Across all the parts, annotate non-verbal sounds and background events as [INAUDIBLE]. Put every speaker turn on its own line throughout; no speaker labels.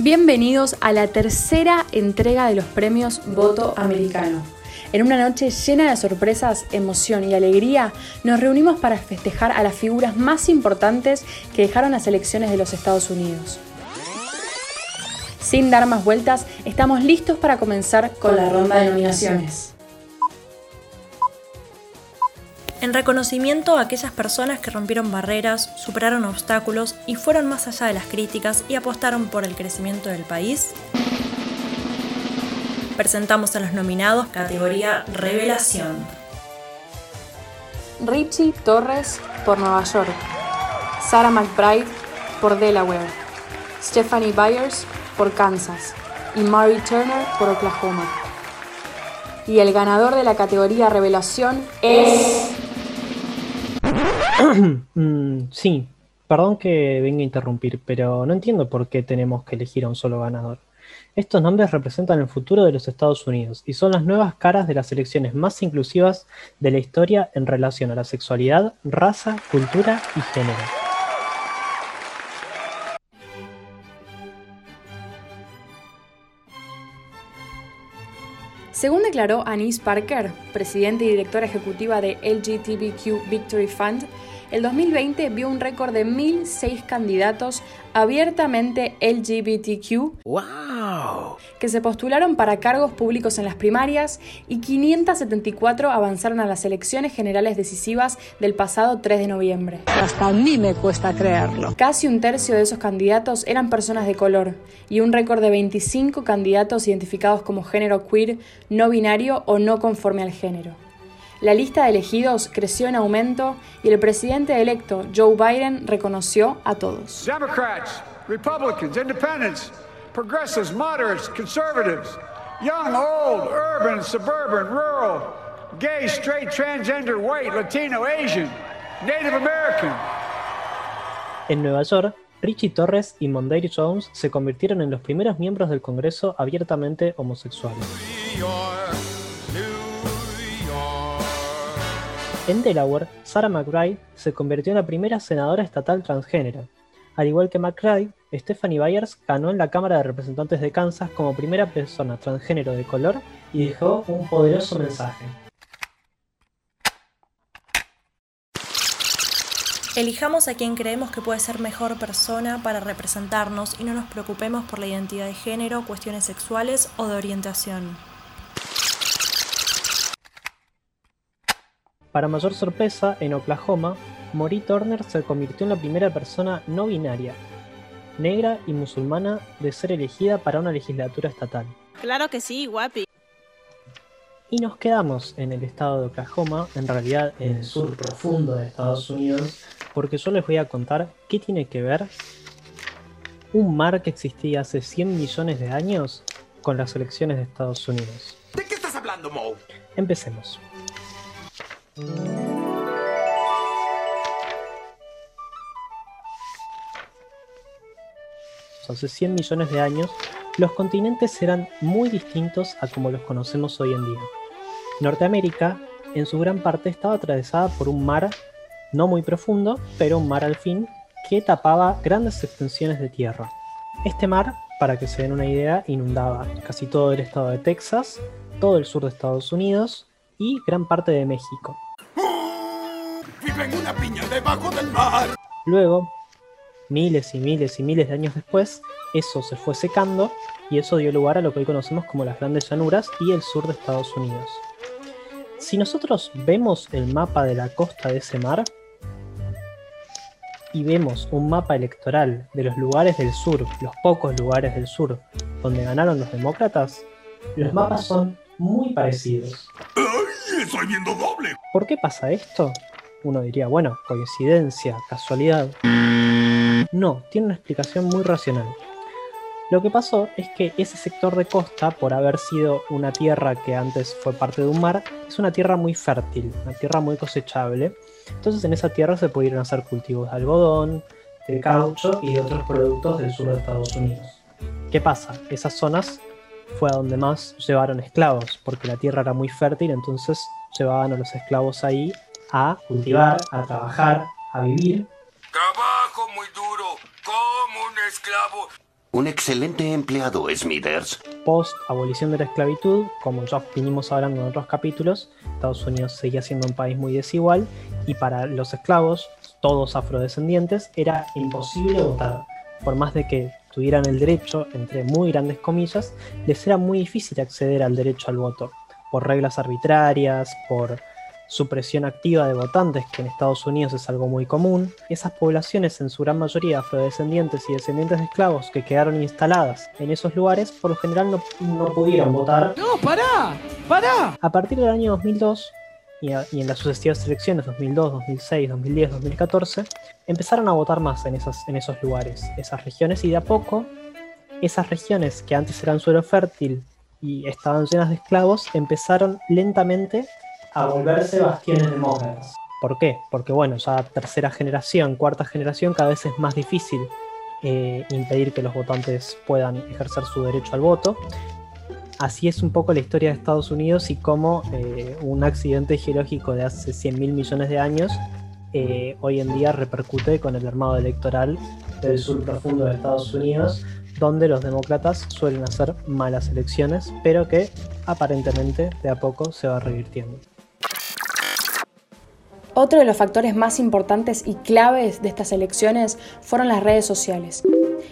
Bienvenidos a la tercera entrega de los premios Voto Americano. En una noche llena de sorpresas, emoción y alegría, nos reunimos para festejar a las figuras más importantes que dejaron las elecciones de los Estados Unidos. Sin dar más vueltas, estamos listos para comenzar con la ronda de nominaciones.
En reconocimiento a aquellas personas que rompieron barreras, superaron obstáculos y fueron más allá de las críticas y apostaron por el crecimiento del país, presentamos a los nominados categoría Revelación.
Richie Torres por Nueva York, Sarah McBride por Delaware, Stephanie Byers por Kansas y Mary Turner por Oklahoma. Y el ganador de la categoría Revelación es... [CLEARS THROAT]
Mm, sí, perdón que venga a interrumpir, pero no entiendo por qué tenemos que elegir a un solo ganador. Estos nombres representan el futuro de los Estados Unidos y son las nuevas caras de las elecciones más inclusivas de la historia en relación a la sexualidad, raza, cultura y género.
Según declaró Anise Parker, presidenta y directora ejecutiva de LGTBQ Victory Fund, el 2020 vio un récord de 1.006 candidatos abiertamente LGBTQ que se postularon para cargos públicos en las primarias y 574 avanzaron a las elecciones generales decisivas del pasado 3 de noviembre.
Hasta a mí me cuesta creerlo.
Casi un tercio de esos candidatos eran personas de color y un récord de 25 candidatos identificados como género queer, no binario o no conforme al género. La lista de elegidos creció en aumento y el presidente electo Joe Biden reconoció a todos.
Democrats, Republicans, Independents, Progressives, Moderates, Conservatives, Young, Old, Urban, Suburban, Rural, Gay, Straight, Transgender, White, Latino, Asian, Native American.
En Nueva York, Richie Torres y Mondaire Jones se convirtieron en los primeros miembros del Congreso abiertamente homosexuales. En Delaware, Sarah McBride se convirtió en la primera senadora estatal transgénero. Al igual que McBride, Stephanie Byers ganó en la Cámara de Representantes de Kansas como primera persona transgénero de color y dejó un poderoso mensaje.
Elijamos a quien creemos que puede ser mejor persona para representarnos y no nos preocupemos por la identidad de género, cuestiones sexuales o de orientación.
Para mayor sorpresa, en Oklahoma, Maureen Turner se convirtió en la primera persona no binaria, negra y musulmana de ser elegida para una legislatura estatal.
Claro que sí, guapi.
Y nos quedamos en el estado de Oklahoma, en realidad en el sur profundo de Estados Unidos, porque yo les voy a contar qué tiene que ver un mar que existía hace 100 millones de años con las elecciones de Estados Unidos.
¿De qué estás hablando, Mo?
Empecemos. Hace 100 millones de años, los continentes eran muy distintos a como los conocemos hoy en día. Norteamérica, en su gran parte, estaba atravesada por un mar no muy profundo, pero un mar al fin, que tapaba grandes extensiones de tierra. Este mar, para que se den una idea, inundaba casi todo el estado de Texas, todo el sur de Estados Unidos y gran parte de México.
En una piña debajo del mar.
Luego, miles y miles y miles de años después, eso se fue secando y eso dio lugar a lo que hoy conocemos como las grandes llanuras y el sur de Estados Unidos. Si nosotros vemos el mapa de la costa de ese mar y vemos un mapa electoral de los lugares del sur, los pocos lugares del sur donde ganaron los demócratas, los mapas son muy parecidos.
¡Ay, estoy viendo doble!
¿Por qué pasa esto? Uno diría, bueno, coincidencia, casualidad. No, tiene una explicación muy racional. Lo que pasó es que ese sector de costa, por haber sido una tierra que antes fue parte de un mar, es una tierra muy fértil, una tierra muy cosechable. Entonces en esa tierra se pudieron hacer cultivos de algodón, de caucho y otros productos del sur de Estados Unidos. ¿Qué pasa? Esas zonas fue a donde más llevaron esclavos, porque la tierra era muy fértil, entonces llevaban a los esclavos ahí a cultivar, a trabajar, a vivir.
Trabajo muy duro, como un esclavo.
Un excelente empleado, Smithers.
Post abolición de la esclavitud, como ya vinimos hablando en otros capítulos, Estados Unidos seguía siendo un país muy desigual y para los esclavos, todos afrodescendientes, era imposible votar. Por más de que tuvieran el derecho, entre muy grandes comillas, les era muy difícil acceder al derecho al voto, por reglas arbitrarias, por supresión activa de votantes, que en Estados Unidos es algo muy común, esas poblaciones, en su gran mayoría afrodescendientes y descendientes de esclavos que quedaron instaladas en esos lugares, por lo general no, no pudieron votar.
¡No, pará! ¡Pará!
A partir del año 2002 y, y, en las sucesivas elecciones 2002, 2006, 2010, 2014, empezaron a votar más en, esas, en esos lugares, esas regiones, y de a poco esas regiones que antes eran suelo fértil y estaban llenas de esclavos, empezaron lentamente a volverse bastiones demócratas. ¿Por qué? Porque bueno, ya tercera generación, cuarta generación, cada vez es más difícil eh, impedir que los votantes puedan ejercer su derecho al voto. Así es un poco la historia de Estados Unidos y cómo eh, un accidente geológico de hace 100 mil millones de años eh, hoy en día repercute con el armado electoral del sur profundo de Estados Unidos, donde los demócratas suelen hacer malas elecciones, pero que aparentemente de a poco se va revirtiendo.
Otro de los factores más importantes y claves de estas elecciones fueron las redes sociales.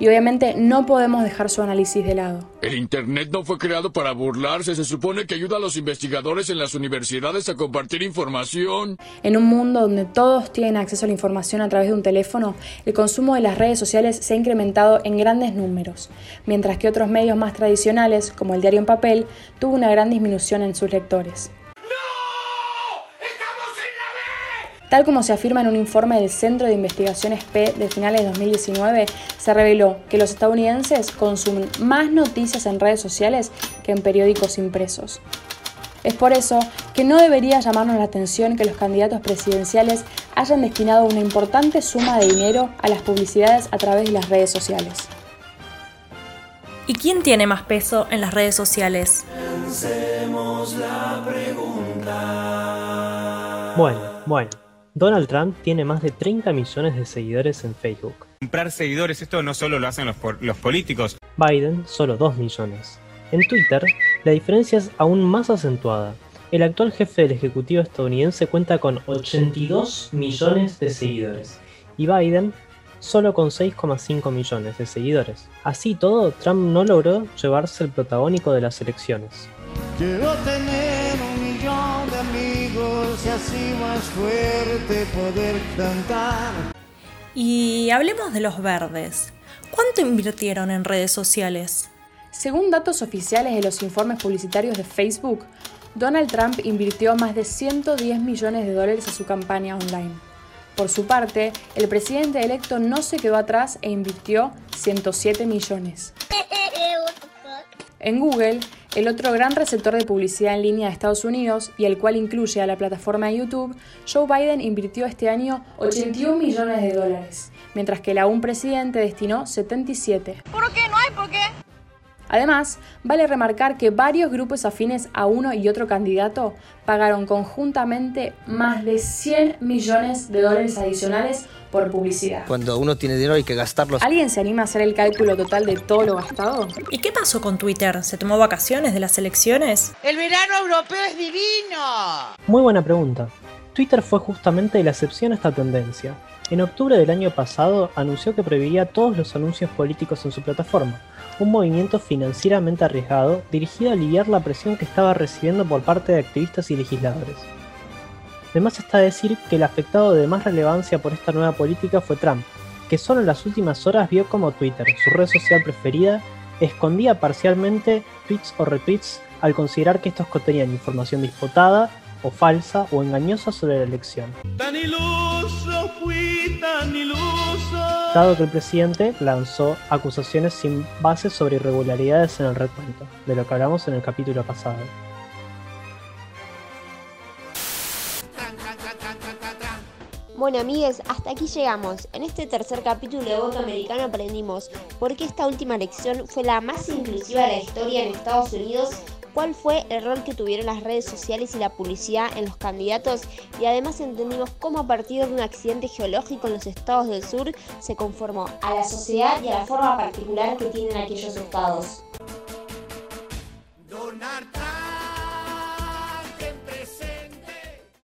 Y obviamente no podemos dejar su análisis de lado.
El Internet no fue creado para burlarse, se supone que ayuda a los investigadores en las universidades a compartir información.
En un mundo donde todos tienen acceso a la información a través de un teléfono, el consumo de las redes sociales se ha incrementado en grandes números, mientras que otros medios más tradicionales, como el diario en papel, tuvo una gran disminución en sus lectores. Tal como se afirma en un informe del Centro de Investigaciones P de finales de 2019, se reveló que los estadounidenses consumen más noticias en redes sociales que en periódicos impresos. Es por eso que no debería llamarnos la atención que los candidatos presidenciales hayan destinado una importante suma de dinero a las publicidades a través de las redes sociales.
¿Y quién tiene más peso en las redes sociales?
La bueno, bueno. Donald Trump tiene más de 30 millones de seguidores en Facebook.
Comprar seguidores, esto no solo lo hacen los, los políticos.
Biden, solo 2 millones. En Twitter, la diferencia es aún más acentuada. El actual jefe del Ejecutivo estadounidense cuenta con 82 millones de seguidores y Biden solo con 6,5 millones de seguidores. Así todo, Trump no logró llevarse el protagónico de las elecciones.
Quiero tener amigos y así más fuerte poder cantar.
Y hablemos de los verdes. ¿Cuánto invirtieron en redes sociales?
Según datos oficiales de los informes publicitarios de Facebook, Donald Trump invirtió más de 110 millones de dólares a su campaña online. Por su parte, el presidente electo no se quedó atrás e invirtió 107 millones. [LAUGHS] En Google, el otro gran receptor de publicidad en línea de Estados Unidos y el cual incluye a la plataforma YouTube, Joe Biden invirtió este año 81 millones de dólares, mientras que el aún presidente destinó 77.
¿Por qué? No hay por qué.
Además, vale remarcar que varios grupos afines a uno y otro candidato pagaron conjuntamente más de 100 millones de dólares adicionales por publicidad.
Cuando uno tiene dinero hay que gastarlo.
¿Alguien se anima a hacer el cálculo total de todo lo gastado?
¿Y qué pasó con Twitter? ¿Se tomó vacaciones de las elecciones?
El verano europeo es divino.
Muy buena pregunta. Twitter fue justamente la excepción a esta tendencia. En octubre del año pasado anunció que prohibiría todos los anuncios políticos en su plataforma, un movimiento financieramente arriesgado dirigido a aliviar la presión que estaba recibiendo por parte de activistas y legisladores. Además está decir que el afectado de más relevancia por esta nueva política fue Trump, que solo en las últimas horas vio como Twitter, su red social preferida, escondía parcialmente tweets o retweets al considerar que estos contenían información disputada o falsa o engañosa sobre la elección. Dado que el presidente lanzó acusaciones sin base sobre irregularidades en el recuento, de lo que hablamos en el capítulo pasado.
Bueno, amigues, hasta aquí llegamos. En este tercer capítulo de Voto Americano aprendimos por qué esta última elección fue la más inclusiva de la historia en Estados Unidos cuál fue el rol que tuvieron las redes sociales y la publicidad en los candidatos y además entendimos cómo a partir de un accidente geológico en los estados del sur se conformó a la sociedad y a la forma particular que tienen aquellos estados.